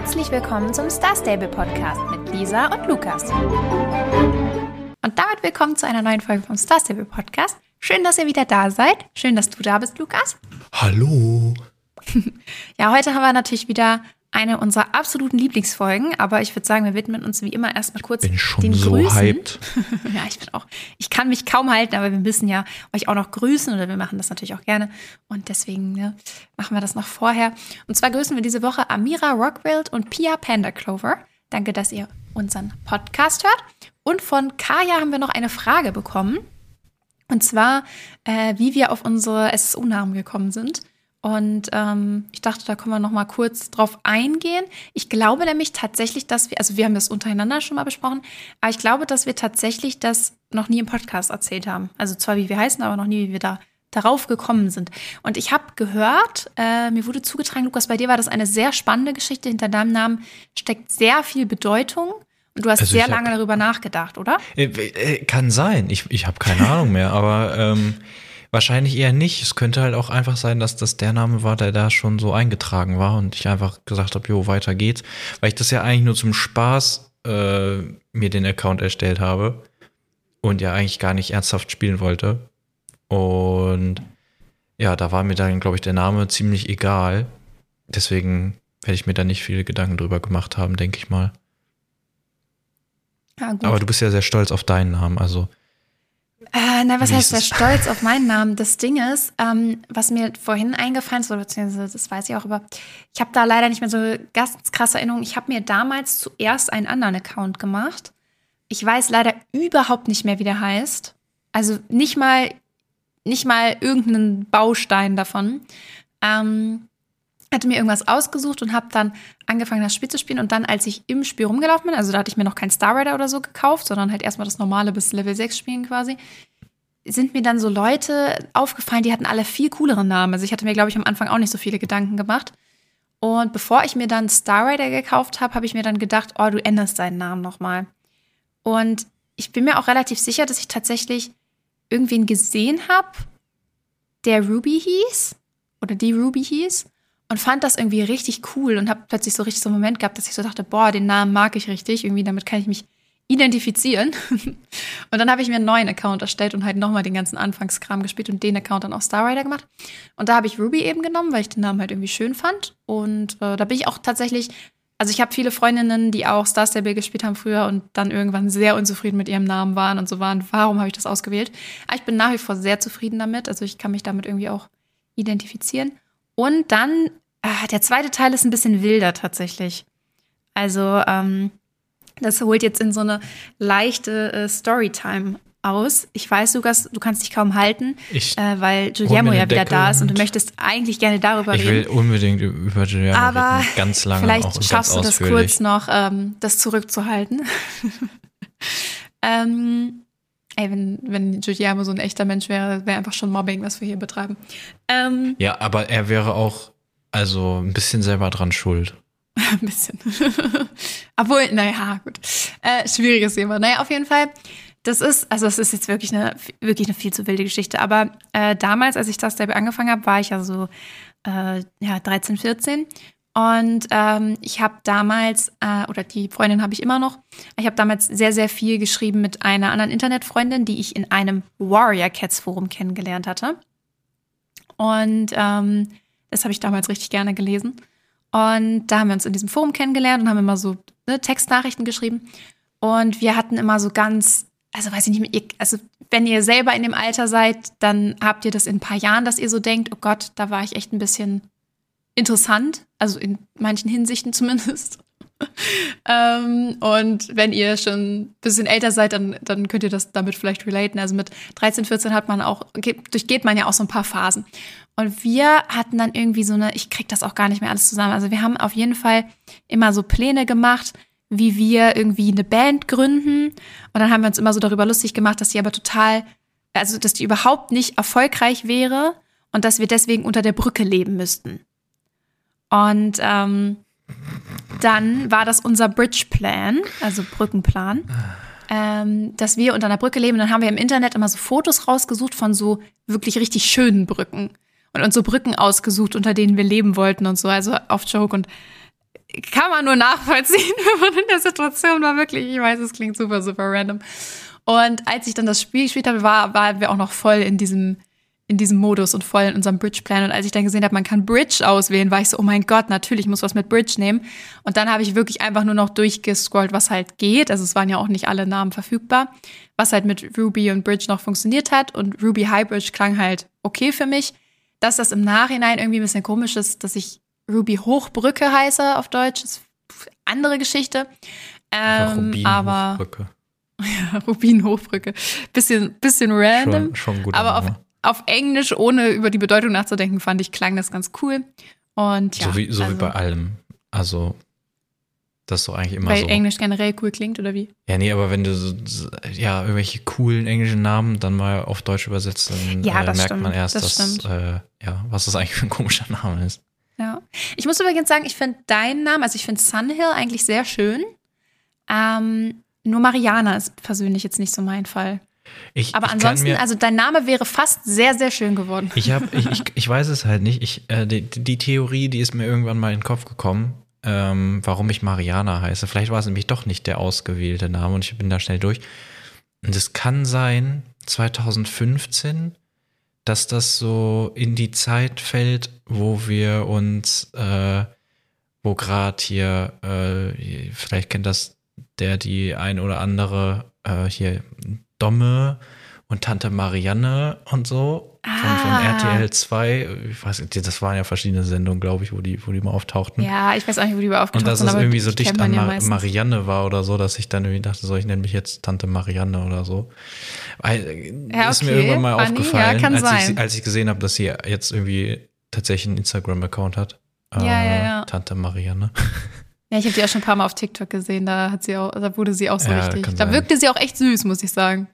Herzlich willkommen zum Star Stable Podcast mit Lisa und Lukas. Und damit willkommen zu einer neuen Folge vom Star Stable Podcast. Schön, dass ihr wieder da seid. Schön, dass du da bist, Lukas. Hallo. ja, heute haben wir natürlich wieder eine unserer absoluten Lieblingsfolgen, aber ich würde sagen, wir widmen uns wie immer erstmal kurz bin schon den so Grüßen. hyped. ja, ich bin auch. Ich kann mich kaum halten, aber wir müssen ja euch auch noch grüßen oder wir machen das natürlich auch gerne und deswegen ne, machen wir das noch vorher. Und zwar grüßen wir diese Woche Amira Rockwild und Pia Panda Clover. Danke, dass ihr unseren Podcast hört. Und von Kaya haben wir noch eine Frage bekommen. Und zwar, äh, wie wir auf unsere SSU-Namen gekommen sind. Und ähm, ich dachte, da können wir noch mal kurz drauf eingehen. Ich glaube nämlich tatsächlich, dass wir, also wir haben das untereinander schon mal besprochen, aber ich glaube, dass wir tatsächlich das noch nie im Podcast erzählt haben. Also zwar, wie wir heißen, aber noch nie, wie wir da darauf gekommen sind. Und ich habe gehört, äh, mir wurde zugetragen, Lukas, bei dir war das eine sehr spannende Geschichte. Hinter deinem Namen steckt sehr viel Bedeutung. Und du hast Also sehr hab- lange darüber nachgedacht, oder? Äh, äh, kann sein. Ich, ich habe keine Ahnung mehr, aber ähm, wahrscheinlich eher nicht. Es könnte halt auch einfach sein, dass das der Name war, der da schon so eingetragen war und ich einfach gesagt habe, jo, weiter geht's. Weil ich das ja eigentlich nur zum Spaß äh, mir den Account erstellt habe und ja eigentlich gar nicht ernsthaft spielen wollte. Und ja, da war mir dann, glaube ich, der Name ziemlich egal. Deswegen werde ich mir da nicht viele Gedanken drüber gemacht haben, denke ich mal. Ja. Aber du bist ja sehr stolz auf deinen Namen, also Äh, na, was heißt der? Stolz auf meinen Namen? Das Ding ist, ähm, was mir vorhin eingefallen ist, oder beziehungsweise das weiß ich auch, aber ich habe da leider nicht mehr so ganz krasse Erinnerungen. Ich habe mir damals zuerst einen anderen Account gemacht. Ich weiß leider überhaupt nicht mehr, wie der heißt. Also nicht mal, nicht mal irgendeinen Baustein davon. Ähm, hatte mir irgendwas ausgesucht und habe dann angefangen, das Spiel zu spielen. Und dann, als ich im Spiel rumgelaufen bin, also da hatte ich mir noch keinen Star Rider oder so gekauft, sondern halt erstmal das normale bis Level 6 spielen quasi, sind mir dann so Leute aufgefallen, die hatten alle viel coolere Namen. Also ich hatte mir, glaube ich, am Anfang auch nicht so viele Gedanken gemacht. Und bevor ich mir dann Star Rider gekauft habe, habe ich mir dann gedacht, oh, du änderst deinen Namen nochmal. Und ich bin mir auch relativ sicher, dass ich tatsächlich irgendwen gesehen habe, der Ruby hieß oder die Ruby hieß und fand das irgendwie richtig cool und habe plötzlich so richtig so einen Moment gehabt, dass ich so dachte, boah, den Namen mag ich richtig, irgendwie damit kann ich mich identifizieren. und dann habe ich mir einen neuen Account erstellt und halt nochmal den ganzen Anfangskram gespielt und den Account dann auf Star Rider gemacht. Und da habe ich Ruby eben genommen, weil ich den Namen halt irgendwie schön fand. Und äh, da bin ich auch tatsächlich, also ich habe viele Freundinnen, die auch Star Stable gespielt haben früher und dann irgendwann sehr unzufrieden mit ihrem Namen waren und so waren, warum habe ich das ausgewählt? Aber ich bin nach wie vor sehr zufrieden damit. Also ich kann mich damit irgendwie auch identifizieren. Und dann, ah, der zweite Teil ist ein bisschen wilder tatsächlich. Also, ähm, das holt jetzt in so eine leichte äh, Storytime aus. Ich weiß, Lukas, du kannst dich kaum halten, Ich- äh, weil mir ja wieder Decke da ist und du möchtest eigentlich gerne darüber ich will reden. unbedingt über Giuliano Aber reden, ganz lange vielleicht schaffst du das kurz noch, ähm, das zurückzuhalten. ähm, ey, wenn, wenn Giuliano so ein echter Mensch wäre, wäre einfach schon Mobbing, was wir hier betreiben. Ähm, Ja, aber er wäre auch also ein bisschen selber dran schuld. Ein bisschen. Obwohl, naja, gut. Äh, schwieriges Thema. Naja, auf jeden Fall. Das ist, also es ist jetzt wirklich eine, wirklich eine viel zu wilde Geschichte. Aber äh, damals, als ich das dabei angefangen habe, war ich ja so äh, ja, 13, 14. Und ähm, ich habe damals, äh, oder die Freundin habe ich immer noch, ich habe damals sehr, sehr viel geschrieben mit einer anderen Internetfreundin, die ich in einem Warrior Cats Forum kennengelernt hatte. Und ähm, das habe ich damals richtig gerne gelesen. Und da haben wir uns in diesem Forum kennengelernt und haben immer so ne, Textnachrichten geschrieben. Und wir hatten immer so ganz, also weiß ich nicht, ihr, also wenn ihr selber in dem Alter seid, dann habt ihr das in ein paar Jahren, dass ihr so denkt, oh Gott, da war ich echt ein bisschen interessant, also in manchen Hinsichten zumindest. ähm, und wenn ihr schon ein bisschen älter seid, dann, dann könnt ihr das damit vielleicht relaten. Also mit 13, 14 hat man auch, geht, durchgeht man ja auch so ein paar Phasen. Und wir hatten dann irgendwie so eine, ich krieg das auch gar nicht mehr alles zusammen. Also wir haben auf jeden Fall immer so Pläne gemacht, wie wir irgendwie eine Band gründen. Und dann haben wir uns immer so darüber lustig gemacht, dass die aber total, also dass die überhaupt nicht erfolgreich wäre und dass wir deswegen unter der Brücke leben müssten. Und ähm, dann war das unser Bridge-Plan, also Brückenplan, ähm, dass wir unter einer Brücke leben. Dann haben wir im Internet immer so Fotos rausgesucht von so wirklich richtig schönen Brücken und uns so Brücken ausgesucht, unter denen wir leben wollten und so, also auf Joke. Und kann man nur nachvollziehen, wenn man in der Situation war. Wirklich, ich weiß, es klingt super, super random. Und als ich dann das Spiel gespielt habe, war, waren wir auch noch voll in diesem, in diesem Modus und voll in unserem Bridge-Plan. Und als ich dann gesehen habe, man kann Bridge auswählen, war ich so, oh mein Gott, natürlich muss was mit Bridge nehmen. Und dann habe ich wirklich einfach nur noch durchgescrollt, was halt geht. Also es waren ja auch nicht alle Namen verfügbar, was halt mit Ruby und Bridge noch funktioniert hat. Und Ruby High Bridge klang halt okay für mich. Dass das im Nachhinein irgendwie ein bisschen komisch ist, dass ich Ruby Hochbrücke heiße auf Deutsch, ist andere Geschichte. Ähm, Rubin aber Hochbrücke. ja, Rubin Hochbrücke. Bisschen, bisschen random. Schon, schon gut. aber auf, auf Englisch, ohne über die Bedeutung nachzudenken, fand ich, klang das ganz cool. Und ja, so wie, so also, wie bei allem. Also, das doch eigentlich immer weil so. Englisch generell cool klingt, oder wie? Ja, nee, aber wenn du so, so- ja, irgendwelche coolen englischen Namen dann mal auf Deutsch übersetzt, dann Ja, äh, merkt stimmt, man erst, das dass, äh, ja, was das eigentlich für ein komischer Name ist. Ja. Ich muss übrigens sagen, ich finde deinen Namen, also ich finde Sunhill eigentlich sehr schön. Ähm, nur Mariana ist persönlich jetzt nicht so mein Fall. Ich, Aber ich ansonsten, mir, also dein Name wäre fast sehr, sehr schön geworden. Ich habe, ich, ich, ich weiß es halt nicht. Ich, äh, die, die Theorie, die ist mir irgendwann mal in den Kopf gekommen, ähm, warum ich Mariana heiße. Vielleicht war es nämlich doch nicht der ausgewählte Name und ich bin da schnell durch. Und es kann sein, 2015, dass das so in die Zeit fällt, wo wir uns, äh, wo gerade hier, äh, vielleicht kennt das der die ein oder andere äh, hier Domme und Tante Marianne und so von, von Ah. RTL 2. Ich weiß nicht, das waren ja verschiedene Sendungen, glaube ich, wo die, wo die mal auftauchten. Ja, ich weiß auch nicht, wo die überhaupt Und aufgetaucht dass es irgendwie so dicht an ja Mar meistens. Marianne war oder so, dass ich dann irgendwie dachte, so, ich nenne mich jetzt Tante Marianne oder so. Äh, Ja, ist mir irgendwann mal funny, ja, aufgefallen, kann als, sein. ich, als ich gesehen habe, dass sie jetzt irgendwie tatsächlich einen Instagram-Account hat. Äh, Ja, ja, ja. Tante Marianne. Ja, ich habe die auch schon ein paar Mal auf TikTok gesehen, da hat sie auch, da wurde sie auch so Ja, richtig. Da wirkte sie auch echt süß, muss ich sagen.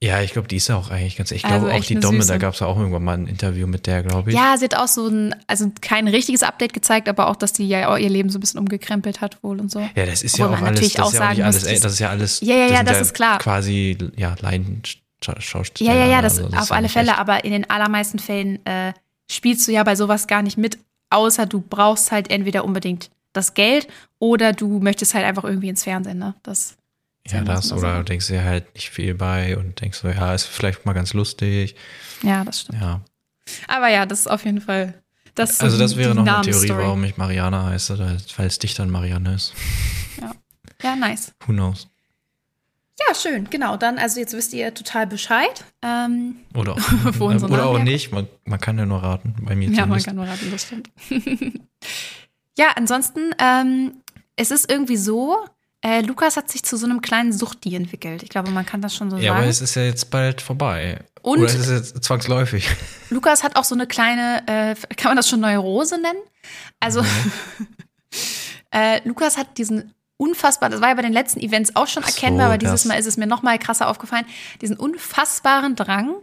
Ja, ich glaube, die ist ja auch eigentlich ganz. Ich Also glaube auch echt die Domme, Süße. da gab es ja auch irgendwann mal ein Interview mit der, glaube ich. Ja, sie hat auch so ein, also kein richtiges Update gezeigt, aber auch, dass die ja auch ihr Leben so ein bisschen umgekrempelt hat wohl und so. Ja, das ist Obwohl ja auch alles, natürlich das auch ist ja auch nicht alles, ey, das- das ist ja alles. Ja, ja, ja, sind das ist klar. Quasi, ja, Laienschauspieler. Ja, ja, ja, das also auf ist ja alle Fälle, echt. aber in den allermeisten Fällen äh, spielst du ja bei sowas gar nicht mit, außer du brauchst halt entweder unbedingt das Geld oder du möchtest halt einfach irgendwie ins Fernsehen, ne? Das Ja, das, oder du denkst dir halt nicht viel bei und denkst so, ja, ist vielleicht mal ganz lustig. Ja, das stimmt. Ja. Aber ja, das ist auf jeden Fall. Das Also, das wäre noch eine Theorie, warum ich Mariana heiße, weil es dicht an Marianne ist. Ja, nice. Who knows? Ja, schön, genau. Dann, also jetzt wisst ihr total Bescheid. Ähm, Oder auch, oder auch nicht. Man, man kann ja nur raten. Bei mir ja, man zumindest. kann nur raten, das stimmt. ja, ansonsten, ähm, es ist irgendwie so, äh, Lukas hat sich zu so einem kleinen Suchti entwickelt. Ich glaube, man kann das schon so Ja, sagen. aber es ist ja jetzt bald vorbei. Und- Oder ist es jetzt zwangsläufig? Lukas hat auch so eine kleine, äh, kann man das schon Neurose nennen? Also, äh, Lukas hat diesen unfassbar, das war ja bei den letzten Events auch schon Ach so, erkennbar, aber dieses. Mal ist es mir noch mal krasser aufgefallen, diesen unfassbaren Drang,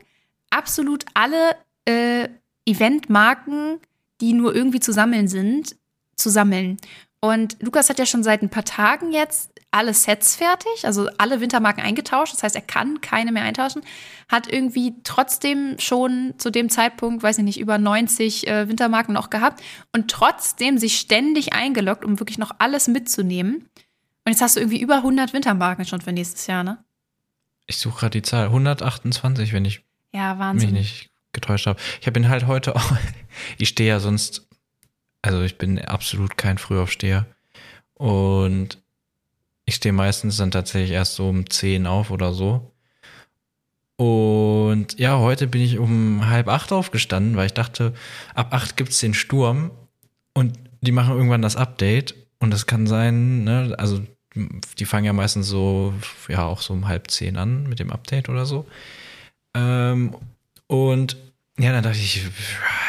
absolut alle äh, Eventmarken, die nur irgendwie zu sammeln sind, zu sammeln. Und Lukas hat ja schon seit ein paar Tagen jetzt alle Sets fertig, also alle Wintermarken eingetauscht. Das heißt, er kann keine mehr eintauschen. Hat irgendwie trotzdem schon zu dem Zeitpunkt, weiß ich nicht, über 90 äh, Wintermarken noch gehabt und trotzdem sich ständig eingeloggt, um wirklich noch alles mitzunehmen. Und jetzt hast du irgendwie über 100 Wintermarken schon für nächstes Jahr, ne? Ich suche gerade die Zahl. 128, wenn ich Ja, mich nicht getäuscht habe. Ich habe ihn halt heute auch. Ich stehe ja sonst. Also ich bin absolut kein Frühaufsteher. Und ich stehe meistens dann tatsächlich erst so um 10 auf oder so. Und ja, heute bin ich um halb acht aufgestanden, weil ich dachte, ab acht gibt's den Sturm und die machen irgendwann das Update. Und das kann sein, ne, also die fangen ja meistens so, ja, auch so um halb zehn an mit dem Update oder so. Ähm, und ja, dann dachte ich,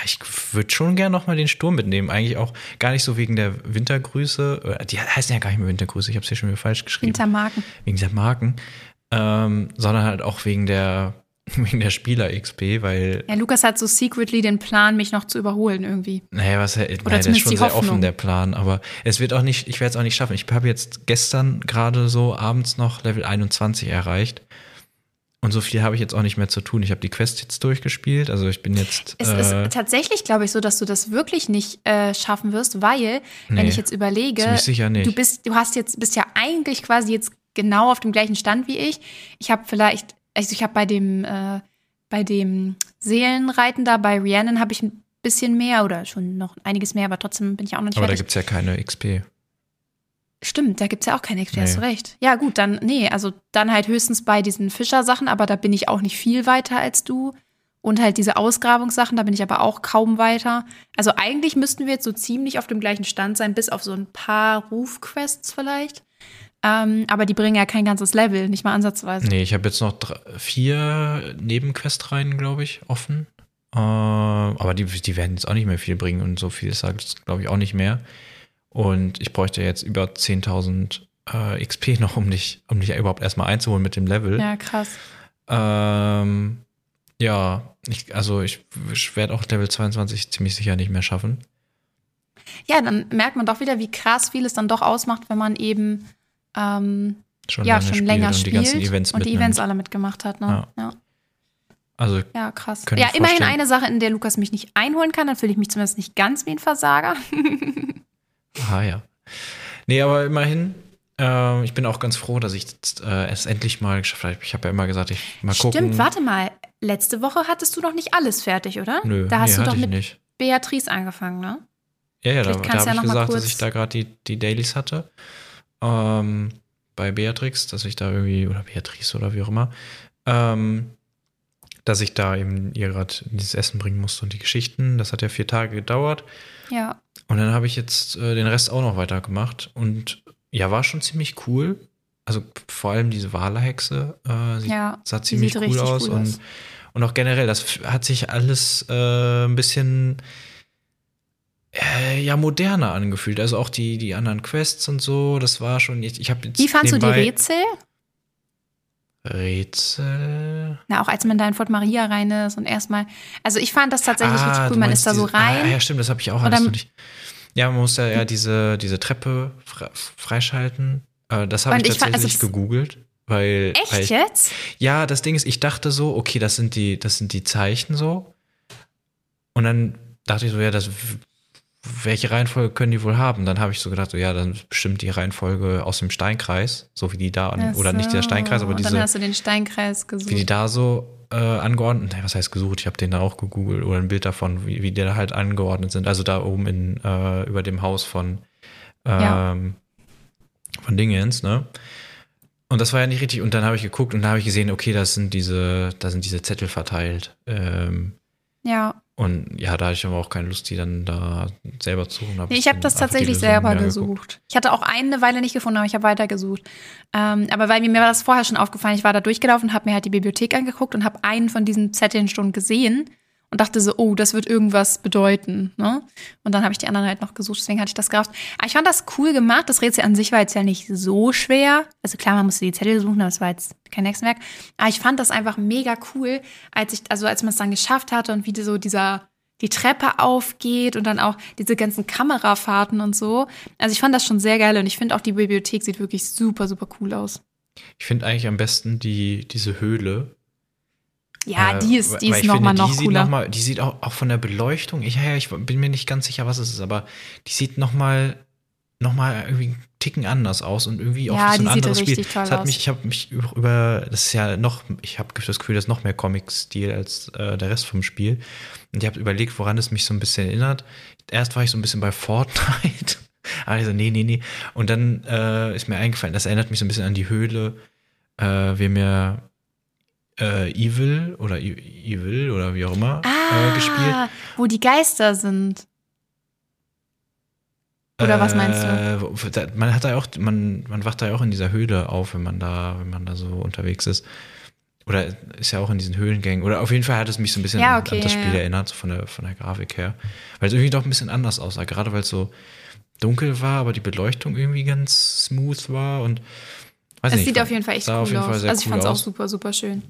ich würde schon gern noch mal den Sturm mitnehmen. Eigentlich auch gar nicht so wegen der Wintergrüße. äh, Die heißen ja gar nicht mehr Wintergrüße, ich habe es hier schon wieder falsch geschrieben. Wintermarken. wegen der Marken. Ähm, sondern halt auch wegen der, wegen der Spieler-XP, weil, Ja, Lukas hat so secretly den Plan, mich noch zu überholen irgendwie. naja, was, naja, der ist schon sehr offen, der Plan. Aber es wird auch nicht, ich werde es auch nicht schaffen. Ich habe jetzt gestern gerade so abends noch Level 21 erreicht. Und so viel habe ich jetzt auch nicht mehr zu tun. Ich habe die Quest jetzt durchgespielt. Also ich bin jetzt. Es äh, ist tatsächlich, glaube ich, so, dass du das wirklich nicht äh, schaffen wirst, weil, wenn Nee, ich jetzt überlege, ziemlich sicher nicht. du bist, du hast jetzt, bist ja eigentlich quasi jetzt genau auf dem gleichen Stand wie ich. Ich habe vielleicht, also ich habe bei dem, äh, bei dem Seelenreiten da, bei Rhiannon habe ich ein bisschen mehr oder schon noch einiges mehr, aber trotzdem bin ich auch noch nicht aber da fertig. gibt es ja keine XP. Stimmt, da gibt's ja auch keine XP, hast du Nee. recht. Ja, gut, dann, nee, also dann halt höchstens bei diesen Fischersachen, aber da bin ich auch nicht viel weiter als du. Und halt diese Ausgrabungssachen, da bin ich aber auch kaum weiter. Also eigentlich müssten wir jetzt so ziemlich auf dem gleichen Stand sein, bis auf so ein paar Rufquests vielleicht. Ähm, aber die bringen ja kein ganzes Level, nicht mal ansatzweise. Nee, ich habe jetzt noch drei, vier Nebenquestreihen, glaube ich, offen. Äh, aber die, die werden jetzt auch nicht mehr viel bringen und so viel ist halt, glaube ich, auch nicht mehr. Und ich bräuchte jetzt über 10.000 äh, XP noch, um dich, um dich überhaupt erstmal einzuholen mit dem Level. Ja, krass. Ähm, ja, ich, also ich, ich werde auch Level 22 ziemlich sicher nicht mehr schaffen. Ja, dann merkt man doch wieder, wie krass viel es dann doch ausmacht, wenn man eben ähm, Schon ja, schon spielt länger und die spielt Events und die. Events alle mitgemacht hat. Ne? Ja. Ja. Also Ja, krass. Ja, immerhin vorstellen. eine Sache, in der Lukas mich nicht einholen kann. Dann fühle ich mich zumindest nicht ganz wie ein Versager. Ah ja. Nee, aber immerhin, äh, ich bin auch ganz froh, dass ich jetzt, äh, es endlich mal geschafft habe. Ich habe ja immer gesagt, ich mal gucken. Stimmt, warte mal. Letzte Woche hattest du noch nicht alles fertig, oder? Nö, da hast nee, du doch mit nicht. Beatrice angefangen, ne? Ja, ja, da, Vielleicht da kannst habe du ja ich gesagt, dass ich da gerade die, die Dailies hatte. Ähm, bei Beatrix, dass ich da irgendwie, oder Beatrice oder wie auch immer, ähm, dass ich da eben ihr gerade dieses Essen bringen musste und die Geschichten. Das hat ja vier Tage gedauert. Ja. Und dann habe ich jetzt äh, den Rest auch noch weitergemacht. Und ja, war schon ziemlich cool. Also vor allem diese Walehexe äh, sieht, Ja, sah ziemlich cool aus. cool und, aus. und auch generell, das hat sich alles äh, ein bisschen äh, ja moderner angefühlt. Also auch die, die anderen Quests und so, das war schon. Ich, ich habe jetzt Wie fandst du die Rätsel? Rätsel. Na, auch als man da in Fort Maria rein ist und erstmal. Also ich fand das tatsächlich Ah, richtig cool. Man ist da so diese- Ah, rein. ja, stimmt, das habe ich auch alles noch nicht. Ja, man muss ja, ja diese, diese Treppe fre freischalten. Äh, das habe ich ich fand- also tatsächlich gegoogelt. Weil, weil Echt ich, jetzt? Ja, das Ding ist, ich dachte so, okay, das sind die, das sind die Zeichen so. Und dann dachte ich so, ja, das, welche Reihenfolge können die wohl haben? Dann habe ich so gedacht, so, ja, dann bestimmt die Reihenfolge aus dem Steinkreis, so wie die da, an, Ach oder nicht der so. Steinkreis, aber Und diese, Dann hast du den Steinkreis gesucht. wie die da so äh, angeordnet, was heißt gesucht? Ich habe den da auch gegoogelt oder ein Bild davon, wie, wie die da halt angeordnet sind. Also da oben in, äh, über dem Haus von, Ja. ähm, von Dingens, ne? Und das war ja nicht richtig. Und dann habe ich geguckt und da habe ich gesehen, okay, das sind diese, da sind diese Zettel verteilt. Ähm, ja. und ja, da hatte ich aber auch keine Lust, die dann da selber zu suchen. Nee, ich habe das tatsächlich selber gesucht. Ich hatte auch eine Weile nicht gefunden, aber ich habe weitergesucht. Ähm, aber weil mir, mir war das vorher schon aufgefallen, ich war da durchgelaufen, habe mir halt die Bibliothek angeguckt und habe einen von diesen Zetteln schon gesehen und dachte so, oh, das wird irgendwas bedeuten. Ne? Und dann habe ich die anderen halt noch gesucht, deswegen hatte ich das gerafft. Aber ich fand das cool gemacht. Das Rätsel an sich war jetzt ja nicht so schwer. Also klar, man musste die Zettel suchen, aber es war jetzt kein Hexenwerk. Aber ich fand das einfach mega cool, als ich, also als man es dann geschafft hatte und wie so dieser die Treppe aufgeht und dann auch diese ganzen Kamerafahrten und so. Also ich fand das schon sehr geil und ich finde auch die Bibliothek sieht wirklich super, super cool aus. Ich finde eigentlich am besten die, diese Höhle. Ja, Äh, die ist, die ist nochmal noch die Sieht cooler. noch mal, die sieht auch, auch von der Beleuchtung, ich, ja, ich bin mir nicht ganz sicher, was es ist, aber die sieht noch mal, noch mal irgendwie einen Ticken anders aus und irgendwie auch Ja, so ein anderes Spiel. Das hat aus. mich, ich habe mich über- das ist ja noch, ich habe das Gefühl, das ist noch mehr Comic-Stil als äh, der Rest vom Spiel. Und ich habe überlegt, woran es mich so ein bisschen erinnert. Erst war ich so ein bisschen bei Fortnite. Also, nee, nee, nee. Und dann äh, ist mir eingefallen, das erinnert mich so ein bisschen an die Höhle, äh, wir mir äh, Evil oder E- Evil oder wie auch immer Ah, äh, gespielt. wo die Geister sind. Oder was meinst du? Äh, Man hat da auch, man, man wacht da ja auch in dieser Höhle auf, wenn man da, wenn man da so unterwegs ist. Oder ist ja auch in diesen Höhlengängen. Oder auf jeden Fall hat es mich so ein bisschen Ja, an- okay, an das Spiel ja. erinnert, so von der, von der Grafik her. Weil es irgendwie doch ein bisschen anders aussah. Gerade weil es so dunkel war, aber die Beleuchtung irgendwie ganz smooth war und weiß Es nicht, sieht auf jeden Fall echt cool aus. Also ich cool fand es auch super, super schön.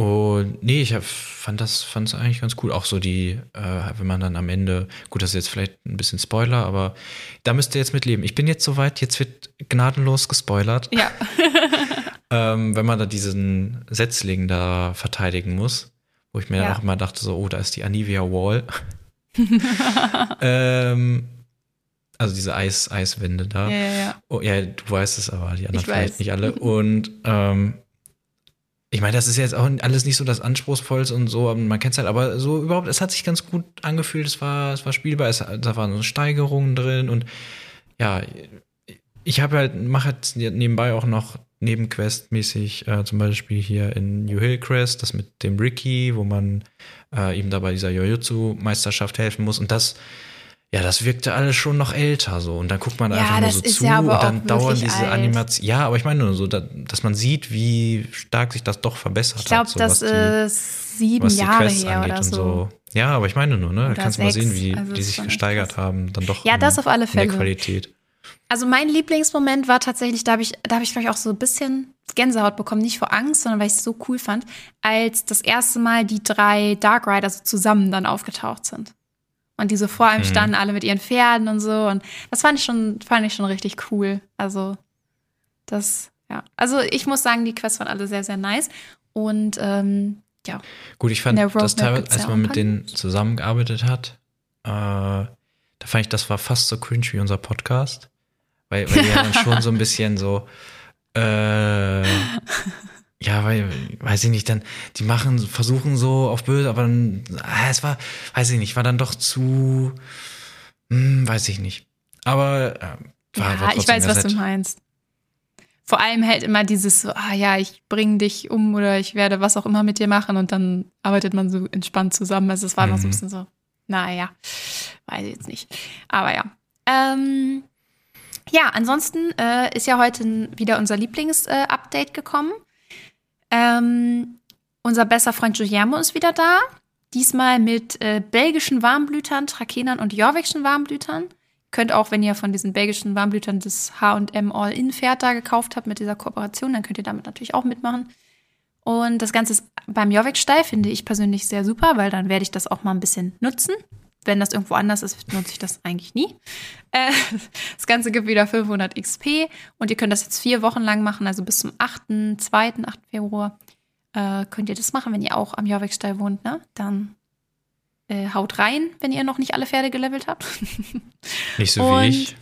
Und nee, ich hab, fand das fand es eigentlich ganz cool. Auch so die, äh, wenn man dann am Ende, gut, das ist jetzt vielleicht ein bisschen Spoiler, aber da müsst ihr jetzt mitleben. Ich bin jetzt soweit, jetzt wird gnadenlos gespoilert. Ja. ähm, wenn man da diesen Setzling da verteidigen muss, wo ich mir Ja. dann auch immer dachte, so, oh, da ist die Anivia Wall. ähm, also diese Eis, Eiswände da. Ja, ja, ja. Oh, ja, du weißt es aber, die anderen Ich vielleicht weiß. nicht alle. Und ähm, ich meine, das ist jetzt auch alles nicht so das Anspruchsvollste und so, man kennt es halt, aber so überhaupt, es hat sich ganz gut angefühlt, es war, es war spielbar, es, da waren so Steigerungen drin und ja, ich habe halt, mache halt nebenbei auch noch Nebenquest-mäßig, äh, zum Beispiel hier in New Hillcrest, das mit dem Ricky, wo man äh, ihm da bei dieser Jojutsu-Meisterschaft helfen muss und das ja, das wirkte alles schon noch älter so. Und dann guckt man Ja, einfach nur das so zu ja und dann dauern diese. Animationen. Ja, aber ich meine nur so, da, dass man sieht, wie stark sich das doch verbessert Ich glaube, hat. so das was die- ist sieben Jahre her angeht oder und so. Ja, aber ich meine nur, ne? Da kannst du mal sehen, wie Also die sich gesteigert haben, dann doch Ja, in, das auf alle in der Fälle. Qualität. Also mein Lieblingsmoment war tatsächlich, da habe ich, da habe ich, glaube ich, auch so ein bisschen Gänsehaut bekommen, nicht vor Angst, sondern weil ich es so cool fand, als das erste Mal die drei Dark Rider so zusammen dann aufgetaucht sind. Und die so vor einem Mhm. standen, alle mit ihren Pferden und so. Und das fand ich schon, fand ich schon richtig cool. Also, das, ja. Also ich muss sagen, die Quests waren alle sehr, sehr nice. Und ähm, ja, Gut, ich fand das teilweise, als man mit denen zusammengearbeitet hat, äh, da fand ich, das war fast so cringe wie unser Podcast. Weil, weil die ja dann schon so ein bisschen so, äh, ja, weil, weiß ich nicht, dann, die machen, versuchen so auf böse, aber dann, ah, es war, weiß ich nicht, war dann doch zu, hm, weiß ich nicht. Aber, äh, war, ja war ich trotzdem weiß, was du nett. meinst. Vor allem halt immer dieses so, ah ja, ich bring dich um oder ich werde was auch immer mit dir machen und dann arbeitet man so entspannt zusammen. Also es war immer so ein Mhm. bisschen so, naja, weiß ich jetzt nicht. Aber ja. Ähm, ja, ansonsten äh, ist ja heute wieder unser Lieblings-Update gekommen. Ähm, unser bester Freund Guillermo ist wieder da. Diesmal mit äh, belgischen Warmblütern, Trakenern und jorvikschen Warmblütern. Könnt auch, wenn ihr von diesen belgischen Warmblütern das H&M All-In-Pferd da gekauft habt mit dieser Kooperation, dann könnt ihr damit natürlich auch mitmachen. Und das Ganze ist beim Jorvik-Stall finde ich persönlich sehr super, weil dann werde ich das auch mal ein bisschen nutzen. Wenn das irgendwo anders ist, nutze ich das eigentlich nie. Äh, das Ganze gibt wieder 500 XP und ihr könnt das jetzt vier Wochen lang machen, also bis zum 8., 2., 8. Februar. Äh, könnt ihr das machen, wenn ihr auch am Jorvik-Stall wohnt, ne? Dann äh, haut rein, wenn ihr noch nicht alle Pferde gelevelt habt. Nicht so Und- wie ich.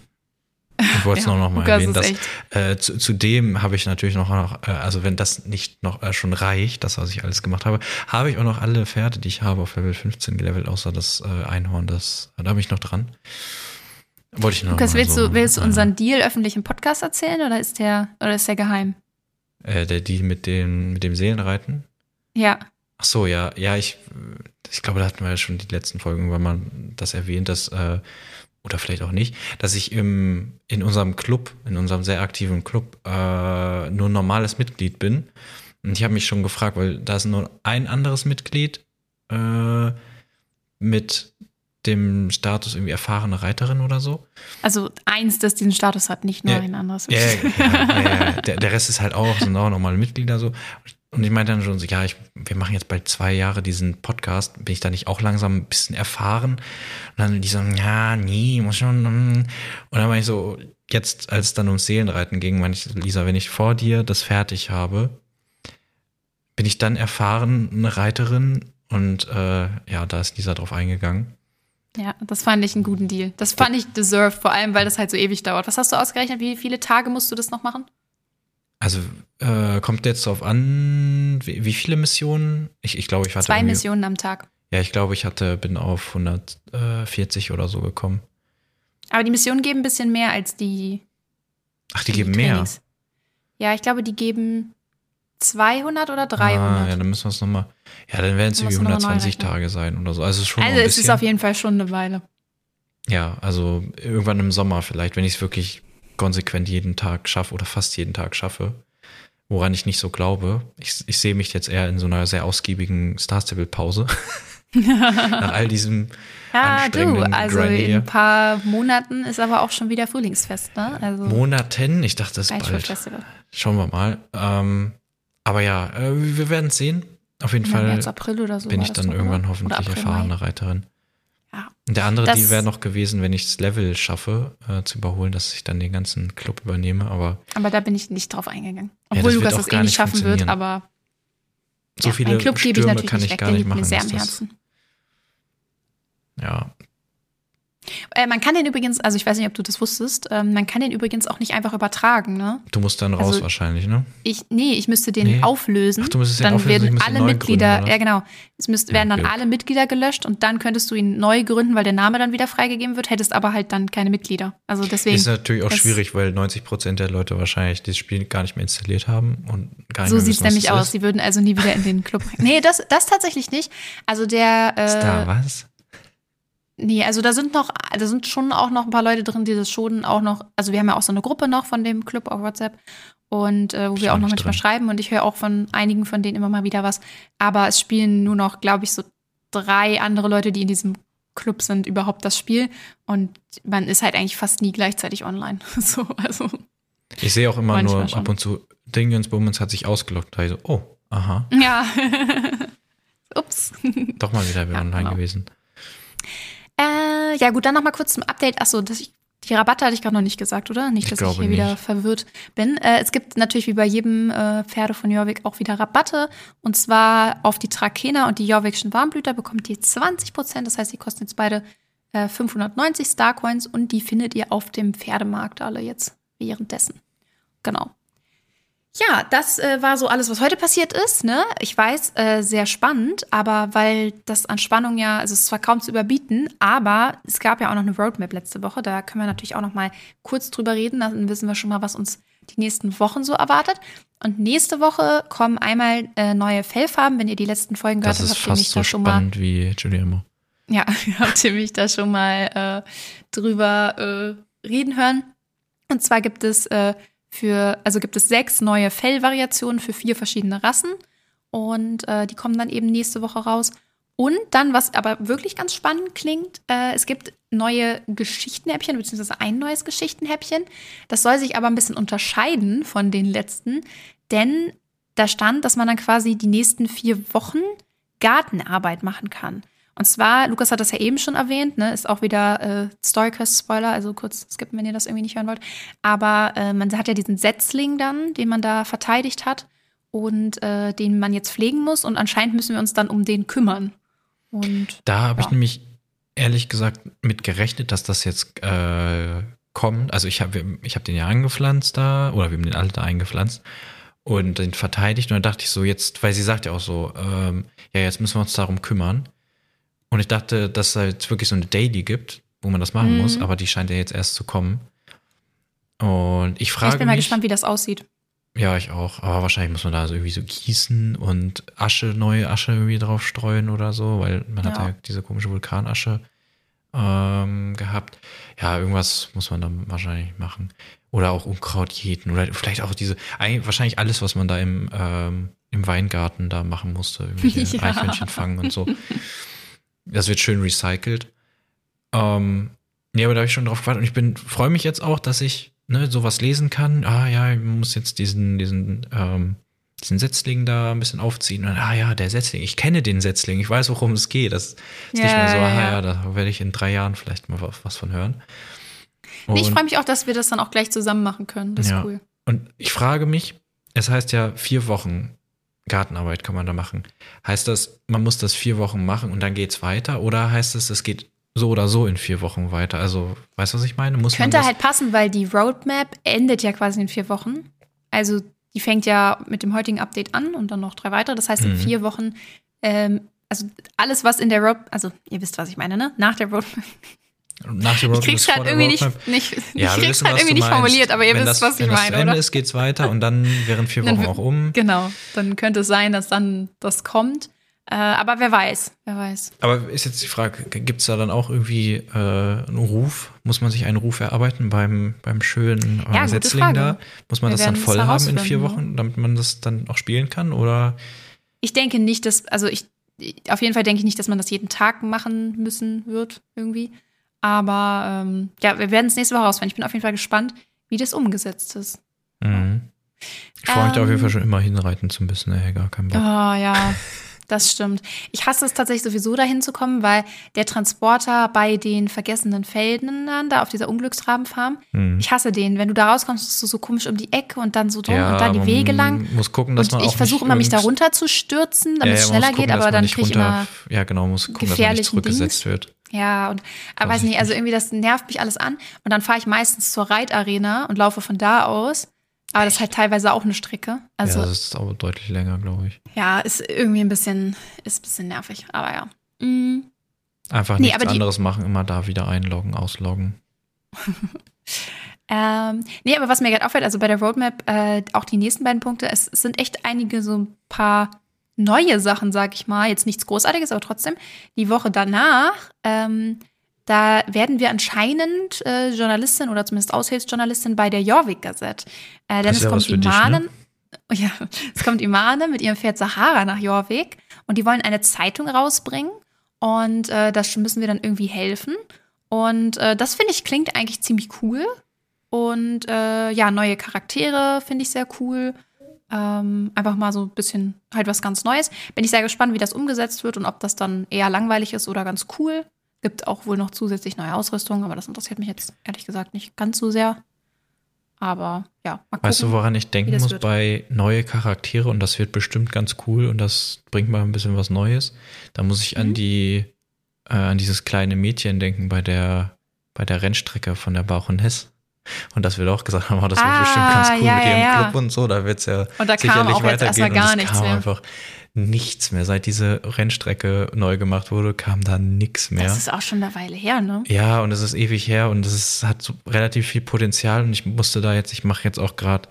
Ich wollte es Ja, noch mal Lukas erwähnen, dass äh, zu, zudem habe ich natürlich noch, noch äh, also wenn das nicht noch äh, schon reicht, das was ich alles gemacht habe, habe ich auch noch alle Pferde, die ich habe, auf Level 15 gelevelt, außer das äh, Einhorn, das da bin ich noch dran. Wollte ich noch Lukas, willst so, du, willst du äh, unseren Deal öffentlich im Podcast erzählen oder ist der, oder ist der geheim? äh, der Deal mit dem mit dem Seelenreiten? Ja. Ach so, ja, ja, ich, ich glaube, da hatten wir ja schon die letzten Folgen irgendwann mal das erwähnt, dass, äh, oder vielleicht auch nicht, dass ich im, in unserem Club, in unserem sehr aktiven Club, äh, nur normales Mitglied bin. Und ich habe mich schon gefragt, weil da ist nur ein anderes Mitglied äh, mit dem Status irgendwie erfahrene Reiterin oder so. Also eins, das diesen Status hat, nicht nur Ja. ein anderes. Ja, ja, ja. Der, der Rest ist halt auch, sind auch normale Mitglieder so. Und ich meinte dann schon so, ja, ich, wir machen jetzt bald zwei Jahre diesen Podcast. Bin ich da nicht auch langsam ein bisschen erfahren? Und dann die so, ja, nee, muss schon. mm. Und dann war ich so, jetzt, als es dann ums Seelenreiten ging, meinte ich, Lisa, wenn ich vor dir das fertig habe, bin ich dann erfahren eine Reiterin. Und äh, ja, da ist Lisa drauf eingegangen. Ja, das fand ich einen guten Deal. Das fand ich deserved, vor allem, weil das halt so ewig dauert. Was hast du ausgerechnet? Wie viele Tage musst du das noch machen? Also äh, kommt jetzt darauf an, wie, wie viele Missionen? Ich, ich glaube, ich hatte Zwei Missionen am Tag. Ja, ich glaube, ich hatte, bin auf 140 oder so gekommen. Aber die Missionen geben ein bisschen mehr als die. Ach, die geben mehr. Trainings. Ja, ich glaube, die geben 200 oder Ah, 300. ja, dann müssen wir es nochmal. Ja, dann werden es irgendwie musst du noch mal neu 120 rechnen. Tage sein oder so. Also es ist schon also es ist auf jeden Fall schon eine Weile. ja, also irgendwann im Sommer vielleicht, wenn ich es wirklich konsequent jeden Tag schaffe oder fast jeden Tag schaffe. Woran ich nicht so glaube. Ich, ich sehe mich jetzt eher in so einer sehr ausgiebigen Star Stable Pause. Nach all diesem Ja, du, also in ein paar Monaten ist aber auch schon wieder Frühlingsfest, ne? Also Monaten. Ich dachte, das ist bald. Festival. Schauen wir mal. Ähm, aber ja, äh, wir werden es sehen. Auf jeden Ja, Fall März, April oder so. bin ich das dann irgendwann oder? hoffentlich Oder April, erfahrene Mai. Reiterin. Ja. Der andere Das- Deal wäre noch gewesen, wenn ich das Level schaffe, äh, zu überholen, dass ich dann den ganzen Club übernehme. Aber Aber da bin ich nicht drauf eingegangen. das Obwohl wird Lukas auch das eh nicht schaffen wird, aber so ja, viele einen Club ich Stürme natürlich kann ich weg, gar nicht liegt mir machen. sehr am das- Herzen. Ja, Äh, man kann den übrigens, also ich weiß nicht, ob du das wusstest, ähm, man kann den übrigens auch nicht einfach übertragen, ne? du musst dann raus Also- wahrscheinlich, ne? Ich, nee, ich müsste den Nee. auflösen. Ach, du müsstest den dann auflösen, ich werden alle den Mitglieder, gründen, ja genau, es müsst, werden dann blöd. alle Mitglieder gelöscht und dann könntest du ihn neu gründen, weil der Name dann wieder freigegeben wird, hättest aber halt dann keine Mitglieder. Also deswegen. Ist natürlich auch schwierig, weil 90 Prozent der Leute wahrscheinlich das Spiel gar nicht mehr installiert haben und gar nicht So wissen, was nämlich aus. Ist. Sie würden also nie wieder in den Club. Nee, das, das tatsächlich nicht. Also der. Äh, da was? Nee, also da sind noch, da sind schon auch noch ein paar Leute drin, die das schon auch noch, also wir haben ja auch so eine Gruppe noch von dem Club auf WhatsApp und äh, wo wir auch noch manchmal drin. schreiben und ich höre auch von einigen von denen immer mal wieder was. Aber es spielen nur noch, glaube ich, so drei andere Leute, die in diesem Club sind, überhaupt das Spiel und man ist halt eigentlich fast nie gleichzeitig online. so, also Ich sehe auch immer nur schon. ab und zu, Dingens Bummens hat sich ausgelockt. Da ich so, oh, aha, ja. Ups. doch mal wieder Ja, online genau. gewesen. Äh, ja, gut, dann noch mal kurz zum Update. Achso, das ich, die Rabatte hatte ich gerade noch nicht gesagt, oder? Nicht, Ich dass ich glaube hier wieder nicht. verwirrt bin. Äh, es gibt natürlich wie bei jedem äh, Pferde von Jorvik auch wieder Rabatte. Und zwar auf die Trakehner und die Jorvikschen Warmblüter bekommt ihr 20 Prozent. Das heißt, die kosten jetzt beide äh, 590 Starcoins und die findet ihr auf dem Pferdemarkt alle jetzt währenddessen. Genau. Ja, das äh, war so alles, was heute passiert ist. Ne? Ich weiß, äh, sehr spannend, aber weil das an Spannung ja, also es war kaum zu überbieten, aber es gab ja auch noch eine Roadmap letzte Woche. Da können wir natürlich auch noch mal kurz drüber reden. Dann wissen wir schon mal, was uns die nächsten Wochen so erwartet. Und nächste Woche kommen einmal äh, neue Fellfarben. Wenn ihr die letzten Folgen gehört Das habt, ist habt ihr mich fast so da schon mal spannend wie Giuliano. ja, habt ihr mich da schon mal äh, drüber äh, reden hören. Und zwar gibt es äh, für, also gibt es sechs neue Fellvariationen für vier verschiedene Rassen. Und äh, die kommen dann eben nächste Woche raus. Und dann, was aber wirklich ganz spannend klingt, äh, es gibt neue Geschichtenhäppchen, beziehungsweise ein neues Geschichtenhäppchen. Das soll sich aber ein bisschen unterscheiden von den letzten, denn da stand, dass man dann quasi die nächsten vier Wochen Gartenarbeit machen kann. Und zwar, Lukas hat das ja eben schon erwähnt, ne, ist auch wieder äh, Storyquest-Spoiler, also kurz skippen, wenn ihr das irgendwie nicht hören wollt. Aber äh, man hat ja diesen Setzling dann, den man da verteidigt hat und äh, den man jetzt pflegen muss. Und anscheinend müssen wir uns dann um den kümmern. Und Da habe ich Ja. nämlich ehrlich gesagt mit gerechnet, dass das jetzt äh, kommt. Also ich habe ich hab den ja angepflanzt da, oder wir haben den alle da eingepflanzt und den verteidigt. Und dann dachte ich so, jetzt, weil sie sagt ja auch so, ähm, ja, jetzt müssen wir uns darum kümmern. Und ich dachte, dass es jetzt wirklich so eine Daily gibt, wo man das machen Mhm. muss, aber die scheint ja jetzt erst zu kommen. Und ich frage ich bin mal mich, gespannt, wie das aussieht. ja, ich auch. Aber wahrscheinlich muss man da so irgendwie so gießen und Asche, neue Asche irgendwie drauf streuen oder so, weil man hat Ja. ja diese komische Vulkanasche ähm, gehabt. Ja, irgendwas muss man dann wahrscheinlich machen. Oder auch Unkraut jäten oder vielleicht auch diese, eigentlich wahrscheinlich alles, was man da im, ähm, im Weingarten da machen musste. Irgendwelche Ja. Eichhörnchen fangen und so. Das wird schön recycelt. Ähm, nee, aber da habe ich schon drauf gewartet und ich bin, freue mich jetzt auch, dass ich ne, sowas lesen kann. Ah ja, ich muss jetzt diesen, diesen, ähm, diesen Setzling da ein bisschen aufziehen. Und, ah ja, der Setzling, ich kenne den Setzling, ich weiß, worum es geht. Das ist nicht Ja, mehr so, ja, ah ja. ja, da werde ich in drei Jahren vielleicht mal was, von hören. Nee, ich Und- freue mich auch, dass wir das dann auch gleich zusammen machen können. Das ist Ja. cool. Und ich frage mich, es heißt ja vier Wochen Gartenarbeit kann man da machen. Heißt das, man muss das vier Wochen machen und dann geht's weiter? Oder heißt es, es geht so oder so in vier Wochen weiter? Also, weißt du, was ich meine? Muss Könnte halt passen, weil die Roadmap endet ja quasi in vier Wochen. Also die fängt ja mit dem heutigen Update an und dann noch drei weitere. Das heißt, in Mhm. vier Wochen, ähm, also alles, was in der Road, also ihr wisst, was ich meine, ne? Nach der Roadmap. Nach Ich Roadmap krieg's ist vor gerade der irgendwie Roadmap? nicht, nicht Ja, ich krieg's wissen, was irgendwie nicht formuliert, aber ihr wenn wisst, das, was ich wenn meine, oder? ist, geht's weiter und dann wären vier Wochen auch um. Genau, dann könnte es sein, dass dann das kommt. Äh, aber wer weiß, wer weiß. Aber ist jetzt die Frage, gibt es da dann auch irgendwie äh, einen Ruf? Muss man sich einen Ruf erarbeiten beim, beim schönen äh, Ja, Setzling da? Muss man Wir das dann es voll haben in vier Wochen, damit man das dann auch spielen kann? Oder Ich denke nicht, dass, also ich, auf jeden Fall denke ich nicht, dass man das jeden Tag machen müssen wird, irgendwie. Aber ähm, ja, wir werden es nächste Woche rausfinden. Ich bin auf jeden Fall gespannt, wie das umgesetzt ist. Mhm. Ich freue mich da auf jeden Ähm. Fall schon immer hinreiten zu müssen, ey, gar kein Oh Bock. ja. Das stimmt. Ich hasse es tatsächlich sowieso dahin zu kommen, weil der Transporter bei den vergessenen Feldern da auf dieser Unglücksrabenfarm, Hm. ich hasse den. Wenn du da rauskommst, bist du so komisch um die Ecke und dann so dumm Ja, und dann die Wege lang. muss gucken, dass und man ich versuche immer, mich da runter zu stürzen, damit Ja, es ja, schneller gucken, geht, aber dann kriege ich immer Ja, genau, muss gucken, dass man nicht zurückgesetzt wird. Ja, und aber weiß nicht, also irgendwie das nervt mich alles an. Und dann fahre ich meistens zur Reitarena und laufe von da aus. Aber das ist halt teilweise auch eine Strecke. Also ja, das ist aber deutlich länger, glaube ich. ja, ist irgendwie ein bisschen, ist ein bisschen nervig. Aber ja. Mm. Einfach Nee, nichts anderes machen, immer da wieder einloggen, ausloggen. Ähm, nee, aber was mir gerade auffällt, also bei der Roadmap, äh, auch die nächsten beiden Punkte, es, es sind echt einige so ein paar neue Sachen, sag ich mal. Jetzt nichts Großartiges, aber trotzdem. Die Woche danach, ähm, da werden wir anscheinend äh, Journalistin oder zumindest Aushilfsjournalistin bei der Jorvik Gazette. Äh, denn Das ist es ja kommt für dich, Imane, ne? ja, es kommt Imane mit ihrem Pferd Sahara nach Jorvik und die wollen eine Zeitung rausbringen und äh, das müssen wir dann irgendwie helfen. Und äh, das finde ich klingt eigentlich ziemlich cool. Und äh, ja, neue Charaktere finde ich sehr cool. Ähm, einfach mal so ein bisschen halt was ganz Neues. Bin ich sehr gespannt, wie das umgesetzt wird und ob das dann eher langweilig ist oder ganz cool. Gibt auch wohl noch zusätzlich neue Ausrüstung, aber das interessiert mich jetzt ehrlich gesagt nicht ganz so sehr. Aber ja, mal gucken. Weißt du, woran ich denken muss wird. bei neue Charaktere und das wird bestimmt ganz cool und das bringt mal ein bisschen was Neues. Da muss ich Mhm. an die äh, an dieses kleine Mädchen denken bei der bei der Rennstrecke von der Baroness. Und das wird auch gesagt haben, oh, das wird Ah, bestimmt ganz cool ja, mit ja, ihrem ja. Club und so. Da wird es ja Und da kam sicherlich erstmal weitergehen. gar und es kam mehr. einfach nichts mehr. Seit diese Rennstrecke neu gemacht wurde, kam da nichts mehr. Das ist auch schon eine Weile her, ne? Ja, und es ist ewig her und es hat so relativ viel Potenzial und ich musste da jetzt, ich mache jetzt auch gerade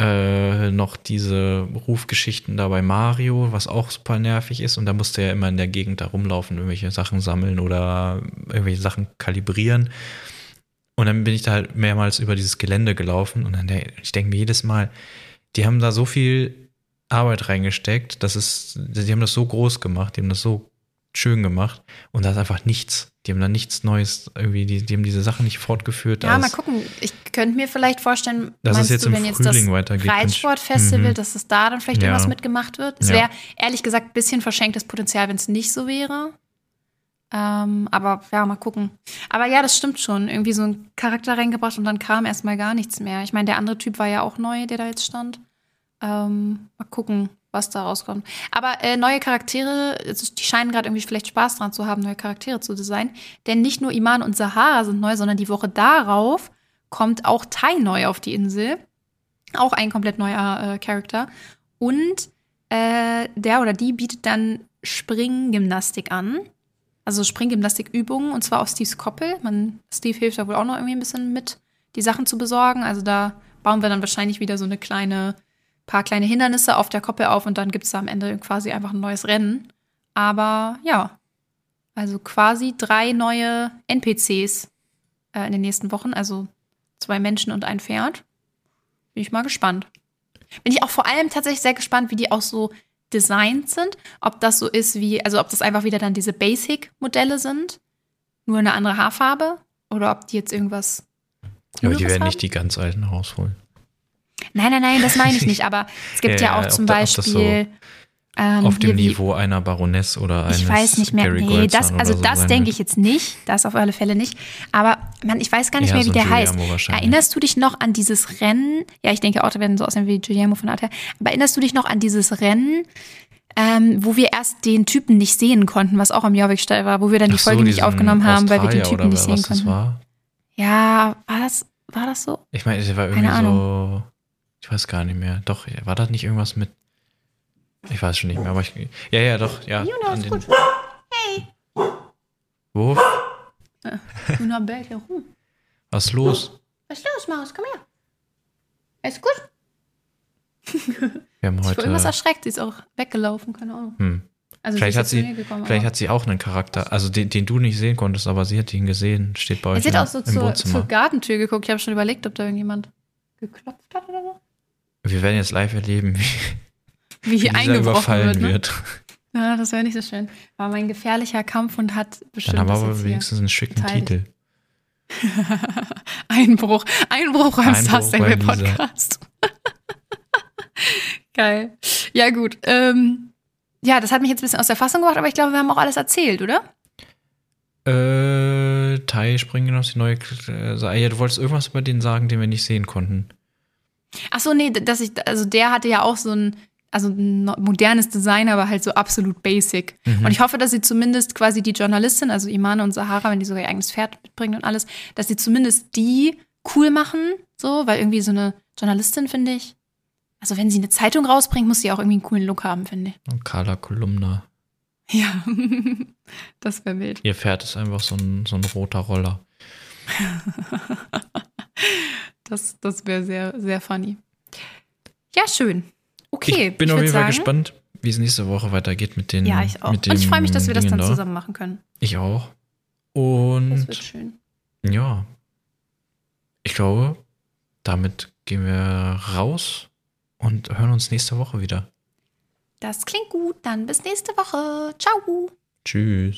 äh, noch diese Rufgeschichten da bei Mario, was auch super nervig ist und da musste er immer in der Gegend da rumlaufen, irgendwelche Sachen sammeln oder irgendwelche Sachen kalibrieren. Und dann bin ich da halt mehrmals über dieses Gelände gelaufen und dann, ich denke mir jedes Mal, die haben da so viel Arbeit reingesteckt, das ist, die haben das so groß gemacht, die haben das so schön gemacht und da ist einfach nichts. Die haben da nichts Neues, irgendwie, die, die haben diese Sachen nicht fortgeführt. Ja, mal gucken. Ich könnte mir vielleicht vorstellen, Dass es jetzt du, im wenn jetzt Frühling das weitergeht, Reitsportfestival, Mhm. dass es da dann vielleicht Ja. irgendwas mitgemacht wird? Es Ja. wäre ehrlich gesagt ein bisschen verschenktes Potenzial, wenn es nicht so wäre. Ähm, aber ja, mal gucken. Aber ja, das stimmt schon. Irgendwie so ein Charakter reingebracht und dann kam erstmal gar nichts mehr. Ich meine, der andere Typ war ja auch neu, der da jetzt stand. Ähm, mal gucken, was da rauskommt. Aber äh, neue Charaktere, die scheinen gerade irgendwie vielleicht Spaß dran zu haben, neue Charaktere zu designen. Denn nicht nur Iman und Sahara sind neu, sondern die Woche darauf kommt auch Tai neu auf die Insel. Auch ein komplett neuer äh, Charakter. Und äh, der oder die bietet dann Springgymnastik an. Also Springgymnastikübungen und zwar auf Steves Koppel. Man, Steve hilft da wohl auch noch irgendwie ein bisschen mit, die Sachen zu besorgen. Also da bauen wir dann wahrscheinlich wieder so eine kleine, paar kleine Hindernisse auf der Koppel auf und dann gibt es da am Ende quasi einfach ein neues Rennen. Aber ja, also quasi drei neue NPCs äh, in den nächsten Wochen. Also zwei Menschen und ein Pferd. Bin ich mal gespannt. Bin ich auch vor allem tatsächlich sehr gespannt, wie die auch so designt sind. Ob das so ist wie, also ob das einfach wieder dann diese Basic-Modelle sind, nur eine andere Haarfarbe, oder ob die jetzt irgendwas. Ja, aber die werden haben. nicht die ganz alten rausholen. Nein, nein, nein, das meine ich nicht. Aber es gibt Ja, ja, auch zum ob da- ob Beispiel. Ähm, Auf dem hier wie- Niveau einer Baroness oder eines Ich weiß nicht mehr. Gary Nee, Goldstein das, also so das denke ich jetzt nicht. Das auf alle Fälle nicht. Aber man, ich weiß gar nicht mehr, wie so der ein heißt. Erinnerst du dich noch an dieses Rennen? Ja, ich denke da werden so aussehen wie Giuliano von Art her. Aber erinnerst du dich noch an dieses Rennen, ähm, wo wir erst den Typen nicht sehen konnten, was auch am Jorvik-Stall war, wo wir dann die Ach so, Folge nicht diesen aufgenommen haben, weil wir den Australier Typen nicht sehen konnten? war? Ja, war das, war das so? Ich meine, es war irgendwie so. Ich weiß gar nicht mehr. Doch, war das nicht irgendwas mit. Ich weiß schon nicht mehr, aber ich. Ja, ja, doch, ja. Juno, ist gut. Hey. Wo? Juno bellt hier rum. Was ist los? Was ist los, Maus? Komm her. Ist gut. Wir haben Ich war irgendwas heute. erschreckt. Sie ist auch weggelaufen, keine Ahnung. Hm. Also Vielleicht hat sie, gekommen, vielleicht hat sie auch einen Charakter, also den, den du nicht sehen konntest, aber sie hat ihn gesehen, steht bei euch Sie hat auch so im zur, Wohnzimmer. zur Gartentür geguckt. Ich habe schon überlegt, ob da irgendjemand geklopft hat oder so. Wir werden jetzt live erleben, wie, Wie hier eingebrochen wird. Ne? wird. Ja, das wäre nicht so schön. Aber mein gefährlicher Kampfhund hat bestimmt Dann haben wir aber wenigstens einen schicken beteiligt. Titel. Einbruch. Einbruch beim Star Stable. Podcast. Geil. Ja, gut. Ähm, ja, das hat mich jetzt ein bisschen aus der Fassung gebracht, aber ich glaube, wir haben auch alles erzählt, oder? Äh, Tai springen auf die neue. Äh, ja, du wolltest irgendwas über den sagen, den wir nicht sehen konnten. Ach so, nee, dass ich, also der hatte ja auch so ein, also ein modernes Design, aber halt so absolut basic. Mhm. Und ich hoffe, dass sie zumindest quasi die Journalistin, also Imane und Sahara, wenn die sogar ihr eigenes Pferd mitbringen und alles, dass sie zumindest die cool machen, so, weil irgendwie so eine Journalistin, finde ich, also wenn sie eine Zeitung rausbringt, muss sie auch irgendwie einen coolen Look haben, finde ich. Und Carla Kolumna. Ja, das wäre wild. Ihr Pferd ist einfach so ein, so ein roter Roller. Das, das wäre sehr, sehr funny. Ja, schön. Okay. ich bin auf würd jeden Fall gespannt, wie es nächste Woche weitergeht mit den. Ja, ich auch. Und ich freue mich, dass wir das Dingen dann da. zusammen machen können. Ich auch. Das Und wird schön. ja, ich glaube, damit gehen wir raus und hören uns nächste Woche wieder. Das klingt gut. Dann bis nächste Woche. Ciao. Tschüss.